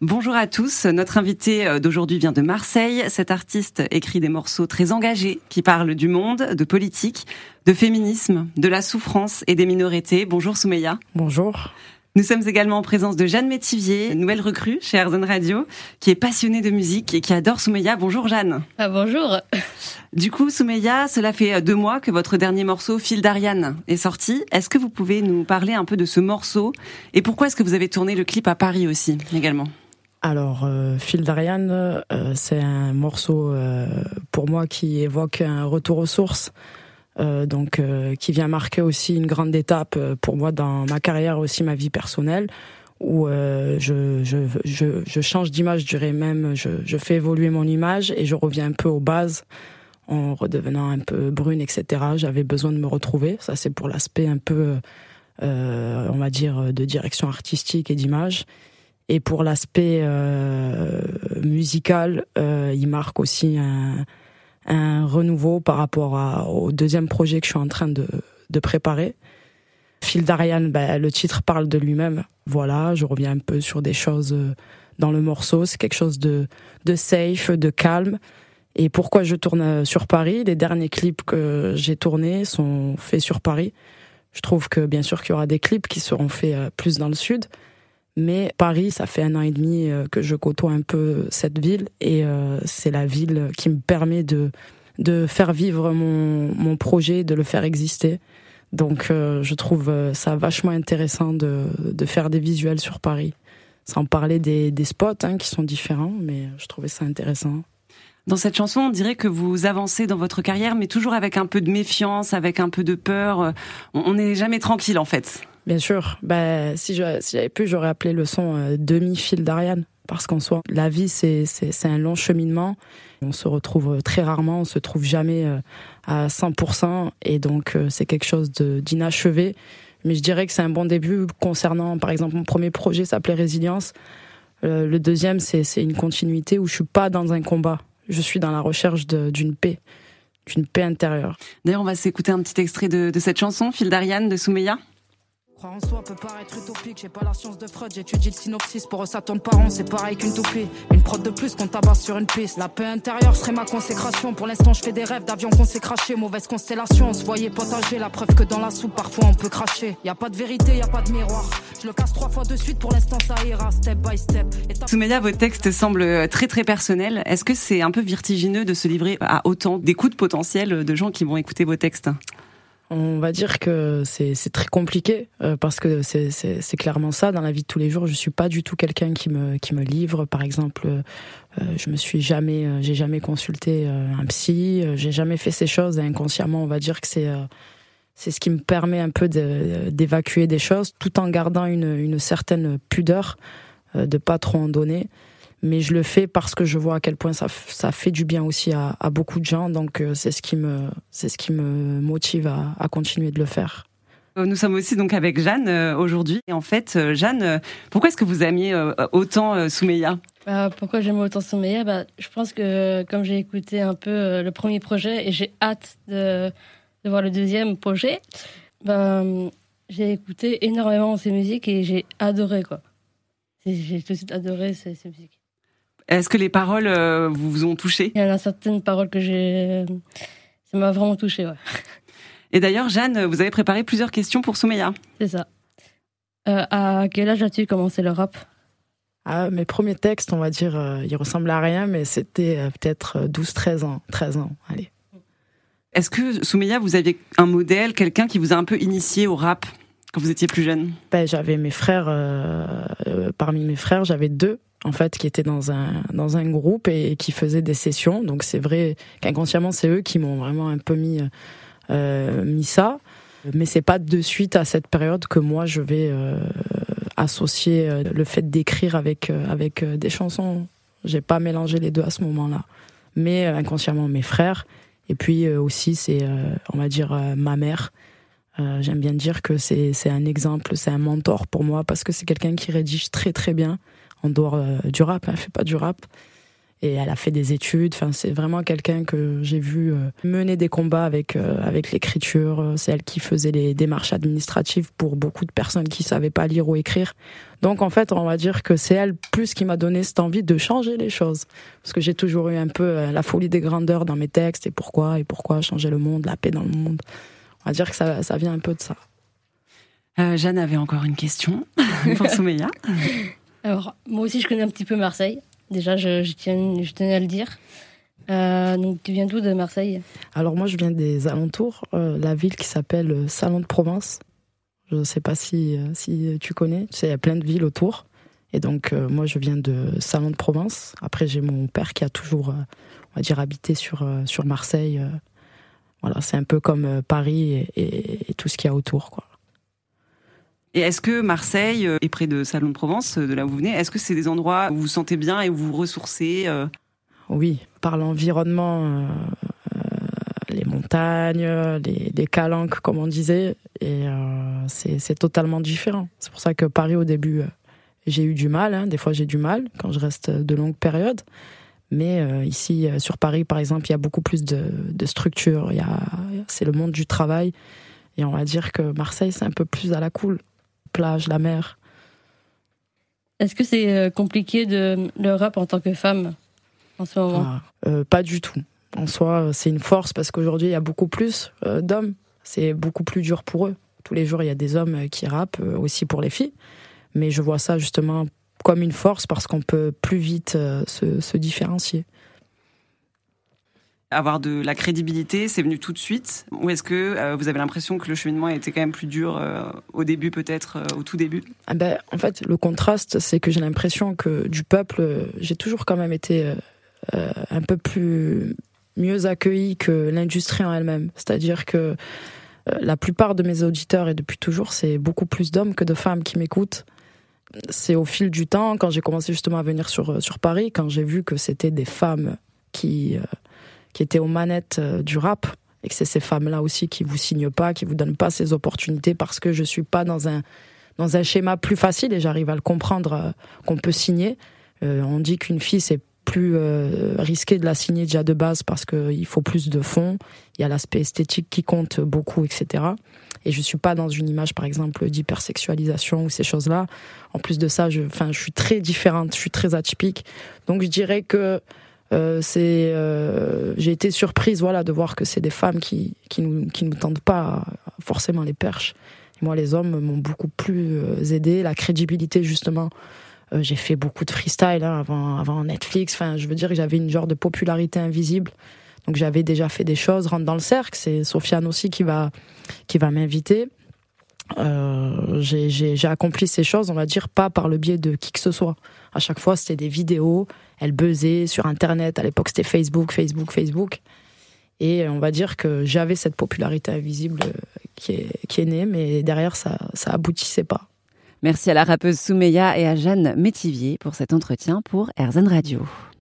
Bonjour à tous. Notre invité euh, d'aujourd'hui vient de Marseille. Cet artiste écrit des morceaux très engagés qui parlent du monde, de politique, de féminisme, de la souffrance et des minorités. Bonjour Soumeya. Bonjour. Nous sommes également en présence de Jeanne Métivier, nouvelle recrue chez Airzone Radio, qui est passionnée de musique et qui adore Soumeya. Bonjour Jeanne. Ah, bonjour. Du coup, Soumeya, cela fait deux mois que votre dernier morceau, Fil d'Ariane, est sorti. Est-ce que vous pouvez nous parler un peu de ce morceau et pourquoi est-ce que vous avez tourné le clip à Paris aussi également? Alors, euh, Phil d'Ariane, euh, c'est un morceau euh, pour moi qui évoque un retour aux sources, euh, donc qui vient marquer aussi une grande étape pour moi dans ma carrière, aussi ma vie personnelle, où je, je, je, je, change d'image, je même, je fais évoluer mon image et je reviens un peu aux bases en redevenant un peu brune, etc. J'avais besoin de me retrouver. Ça, c'est pour l'aspect un peu, on va dire, de direction artistique et d'image. Et pour l'aspect euh, musical, euh, il marque aussi un, un, renouveau par rapport à, au deuxième projet que je suis en train de, de préparer. Phil d'Ariane, ben, le titre parle de lui-même. Voilà, je reviens un peu sur des choses euh, dans le morceau. C'est quelque chose de, de safe, de calme. Et pourquoi je tourne euh, sur Paris? Les derniers clips que j'ai tournés sont faits sur Paris. Je trouve que bien sûr qu'il y aura des clips qui seront faits euh, plus dans le sud. Mais Paris, ça fait un an et demi euh, que je côtoie un peu cette ville et euh, c'est la ville qui me permet de, de faire vivre mon, mon projet, de le faire exister. Donc euh, je trouve ça vachement intéressant de, de faire des visuels sur Paris, sans parler des, des spots hein, qui sont différents, mais je trouvais ça intéressant. Dans cette chanson, on dirait que vous avancez dans votre carrière, mais toujours avec un peu de méfiance, avec un peu de peur. On n'est jamais tranquille en fait. Bien sûr. Bah, si j'avais pu, j'aurais appelé le son euh, demi-fil d'Ariane. Parce qu'en soi, la vie, c'est un long cheminement. On se retrouve très rarement, on se trouve jamais euh, à 100%. Et donc, euh, c'est quelque chose d'inachevé. Mais je dirais que c'est un bon début concernant, par exemple, mon premier projet s'appelait Résilience. le deuxième, c'est une continuité où je suis pas dans un combat. Je suis dans la recherche d'une paix, d'une paix intérieure. D'ailleurs, on va s'écouter un petit extrait de, de cette chanson, Fil d'Ariane de Soumeya. Croire en soi peut paraître utopique, j'ai pas la science de Freud, j'étudie le synopsis, pour eux ça tourne pas rond, c'est pareil qu'une toupie. Une prod de plus qu'on tabasse sur une piste. La paix intérieure serait ma consécration, pour l'instant je fais des rêves d'avions qu'on s'est craché, mauvaise constellation, on se voyait potager, la preuve que dans la soupe parfois on peut cracher. Y a pas de vérité, y a pas de miroir. Je le casse trois fois de suite, pour l'instant ça ira, step by step. Soumeya, vos textes semblent très très personnels. Est-ce que c'est un peu vertigineux de se livrer à autant d'écoutes potentielles de gens qui vont écouter vos textes? On va dire que c'est très compliqué euh, parce que c'est clairement ça dans la vie de tous les jours. Je suis pas du tout quelqu'un qui me qui me livre. Par exemple, euh, je me suis jamais euh, j'ai jamais consulté un psy. j'ai jamais fait ces choses. inconsciemment, on va dire que c'est c'est ce qui me permet un peu d'évacuer des choses, tout en gardant une, une certaine pudeur, de pas trop en donner mais je le fais parce que je vois à quel point ça, ça fait du bien aussi à, à beaucoup de gens. Donc euh, c'est ce qui me c'est ce qui me motive à, à, continuer de le faire. Euh, nous sommes aussi donc avec Jeanne euh, aujourd'hui. Et en fait, Jeanne, pourquoi est-ce que vous aimiez autant Soumeya? Bah, Pourquoi j'aime autant Soumeya? Bah, Je pense que comme j'ai écouté un peu le premier projet et j'ai hâte de, de, voir le deuxième projet, bah, j'ai écouté énormément ses musiques et j'ai adoré quoi. J'ai tout de suite adoré ces, ces musiques. Est-ce que les paroles euh, vous ont touché? Il y en a certaines paroles que j'ai. Ça m'a vraiment touché, ouais. Et d'ailleurs, Jeanne, vous avez préparé plusieurs questions pour Soumeya. C'est ça. Euh, à quel âge as-tu commencé le rap? Ah, Mes premiers textes, on va dire, euh, ils ressemblaient à rien, mais c'était peut-être 12-13 ans. 13 ans, allez. Est-ce que, Soumeya, vous aviez un modèle, quelqu'un qui vous a un peu initié au rap quand vous étiez plus jeune? Ben, J'avais mes frères, parmi mes frères, j'avais deux en fait, qui étaient dans un dans un groupe et, qui faisaient des sessions. Donc c'est vrai qu'inconsciemment c'est eux qui m'ont vraiment un peu mis euh, mis ça. Mais c'est pas de suite à cette période que moi je vais euh, associer euh, le fait d'écrire avec euh, avec euh, des chansons. J'ai pas mélangé les deux à ce moment-là. Mais inconsciemment mes frères et puis aussi c'est on va dire ma mère. J'aime bien dire que c'est un exemple, c'est un mentor pour moi parce que c'est quelqu'un qui rédige très très bien en dehors euh, du rap, elle fait pas du rap. et elle a fait des études. Enfin, c'est vraiment quelqu'un que j'ai vu euh, mener des combats avec euh, avec l'écriture. C'est elle qui faisait les démarches administratives pour beaucoup de personnes qui savaient pas lire ou écrire. Donc en fait, on va dire que c'est elle plus qui m'a donné cette envie de changer les choses, parce que j'ai toujours eu un peu euh, la folie des grandeurs dans mes textes et pourquoi et pourquoi changer le monde, la paix dans le monde. On va dire que ça, ça vient un peu de ça. Jeanne avait encore une question pour Soumeya. Alors, moi aussi, je connais un petit peu Marseille. Déjà, je, tiens, tenais à le dire. Euh, donc, tu viens d'où de Marseille? Alors, moi, je viens des alentours, euh, la ville qui s'appelle euh, Salon de Provence. Je ne sais pas si, si tu connais. Tu sais, il y a plein de villes autour. Et donc, moi, je viens de Salon de Provence. Après, j'ai mon père qui a toujours, on va dire, habité sur, Marseille. Voilà, c'est un peu comme Paris et, tout ce qu'il y a autour. Et est-ce que Marseille est euh, près de Salon de Provence, euh, de là où vous venez Est-ce que c'est des endroits où vous vous sentez bien et où vous vous ressourcez euh? Oui, par l'environnement, les montagnes, les, calanques, comme on disait, et c'est totalement différent. C'est pour ça que Paris, au début, j'ai eu du mal. Hein. Des fois, j'ai du mal quand je reste de longues périodes. Mais ici, sur Paris, par exemple, il y a beaucoup plus de, de structures. C'est le monde du travail. Et on va dire que Marseille, c'est un peu plus à la cool plage, la mer. Est-ce que c'est euh, compliqué de le rap en tant que femme en ce moment? Ah, euh, Pas du tout. En soi, c'est une force parce qu'aujourd'hui, il y a beaucoup plus euh, d'hommes. C'est beaucoup plus dur pour eux. Tous les jours, il y a des hommes qui rappent, aussi pour les filles. Mais je vois ça justement comme une force parce qu'on peut plus vite se différencier avoir de la crédibilité, c'est venu tout de suite? Ou est-ce que euh, vous avez l'impression que le cheminement était quand même plus dur euh, au début, peut-être, euh, au tout début? Ah ben, En fait, le contraste, c'est que j'ai l'impression que du peuple, j'ai toujours quand même été un peu plus mieux accueilli que l'industrie en elle-même. C'est-à-dire que la plupart de mes auditeurs, et depuis toujours, c'est beaucoup plus d'hommes que de femmes qui m'écoutent. C'est au fil du temps, quand j'ai commencé justement à venir sur, sur Paris, quand j'ai vu que c'était des femmes qui qui étaient aux manettes euh, du rap et que c'est ces femmes-là aussi qui vous signent pas, qui vous donnent pas ces opportunités parce que je suis pas dans un dans un schéma plus facile et j'arrive à le comprendre euh, qu'on peut signer. Euh, on dit qu'une fille c'est plus risqué de la signer déjà de base parce qu'il faut plus de fonds, il y a l'aspect esthétique qui compte beaucoup, etc. Et je suis pas dans une image, par exemple, d'hypersexualisation ou ces choses-là. En plus de ça, je, suis très différente, je suis très atypique. Donc je dirais que euh, c'est, euh, j'ai été surprise, voilà, de voir que c'est des femmes qui qui nous qui nous tendent pas forcément les perches. Moi, les hommes m'ont beaucoup plus euh, aidé. La crédibilité, justement. j'ai fait beaucoup de freestyle hein, avant avant Netflix. Enfin, je veux dire j'avais une genre de popularité invisible. Donc j'avais déjà fait des choses. Rentre dans le cercle. C'est Sofiane aussi qui va qui va m'inviter. Euh, j'ai accompli ces choses, on va dire, pas par le biais de qui que ce soit. À chaque fois, c'était des vidéos, elles buzzaient sur Internet. À l'époque, c'était Facebook, Facebook, Facebook. Et on va dire que j'avais cette popularité invisible qui est, qui est née, mais derrière, ça, ça aboutissait pas. Merci à la rappeuse Soumeya et à Jeanne Métivier pour cet entretien pour RZN Radio.